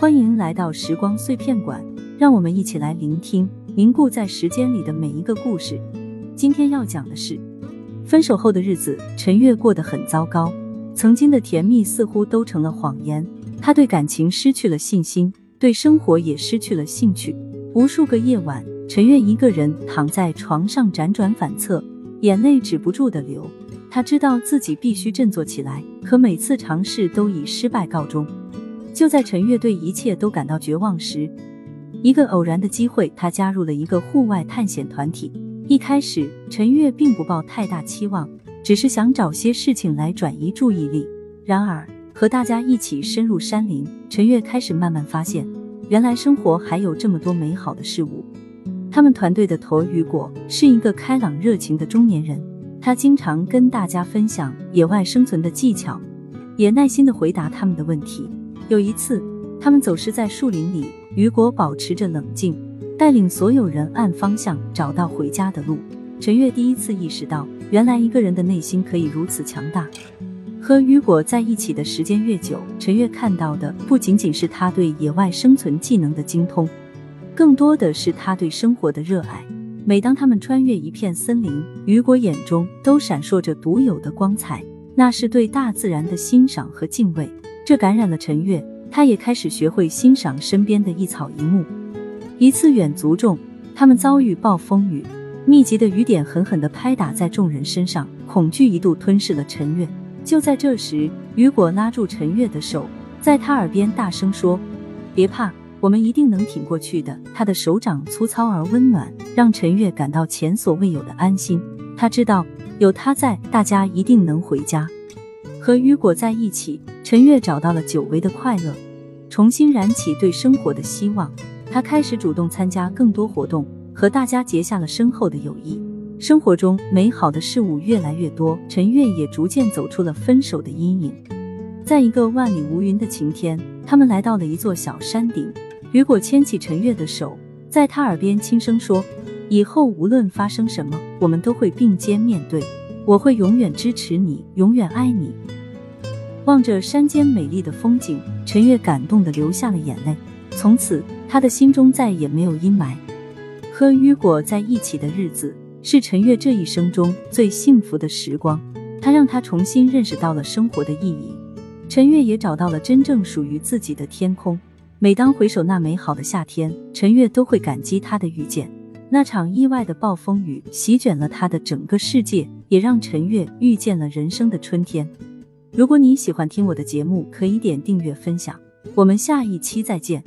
欢迎来到时光碎片馆，让我们一起来聆听凝固在时间里的每一个故事。今天要讲的是，分手后的日子，陈月过得很糟糕，曾经的甜蜜似乎都成了谎言。她对感情失去了信心，对生活也失去了兴趣。无数个夜晚，陈月一个人躺在床上辗转反侧，眼泪止不住的流。她知道自己必须振作起来，可每次尝试都以失败告终。就在陈月对一切都感到绝望时，一个偶然的机会，他加入了一个户外探险团体。一开始，陈月并不抱太大期望，只是想找些事情来转移注意力。然而，和大家一起深入山林，陈月开始慢慢发现，原来生活还有这么多美好的事物。他们团队的头雨果是一个开朗热情的中年人，他经常跟大家分享野外生存的技巧，也耐心的回答他们的问题。有一次，他们走失在树林里，雨果保持着冷静，带领所有人按方向找到回家的路。陈月第一次意识到，原来一个人的内心可以如此强大。和雨果在一起的时间越久，陈月看到的不仅仅是他对野外生存技能的精通，更多的是他对生活的热爱。每当他们穿越一片森林，雨果眼中都闪烁着独有的光彩，那是对大自然的欣赏和敬畏。这感染了陈月，他也开始学会欣赏身边的一草一木。一次远足中，他们遭遇暴风雨，密集的雨点狠狠地拍打在众人身上，恐惧一度吞噬了陈月。就在这时，雨果拉住陈月的手，在他耳边大声说：“别怕，我们一定能挺过去的。”他的手掌粗糙而温暖，让陈月感到前所未有的安心。他知道有他在，大家一定能回家。和雨果在一起。陈月找到了久违的快乐，重新燃起对生活的希望。他开始主动参加更多活动，和大家结下了深厚的友谊。生活中美好的事物越来越多，陈月也逐渐走出了分手的阴影。在一个万里无云的晴天，他们来到了一座小山顶。雨果牵起陈月的手，在他耳边轻声说：“以后无论发生什么，我们都会并肩面对。我会永远支持你，永远爱你。”望着山间美丽的风景，陈月感动的流下了眼泪。从此，他的心中再也没有阴霾。和雨果在一起的日子，是陈月这一生中最幸福的时光。他让他重新认识到了生活的意义。陈月也找到了真正属于自己的天空。每当回首那美好的夏天，陈月都会感激他的遇见。那场意外的暴风雨席卷了他的整个世界，也让陈月遇见了人生的春天。如果你喜欢听我的节目，可以点订阅分享。我们下一期再见。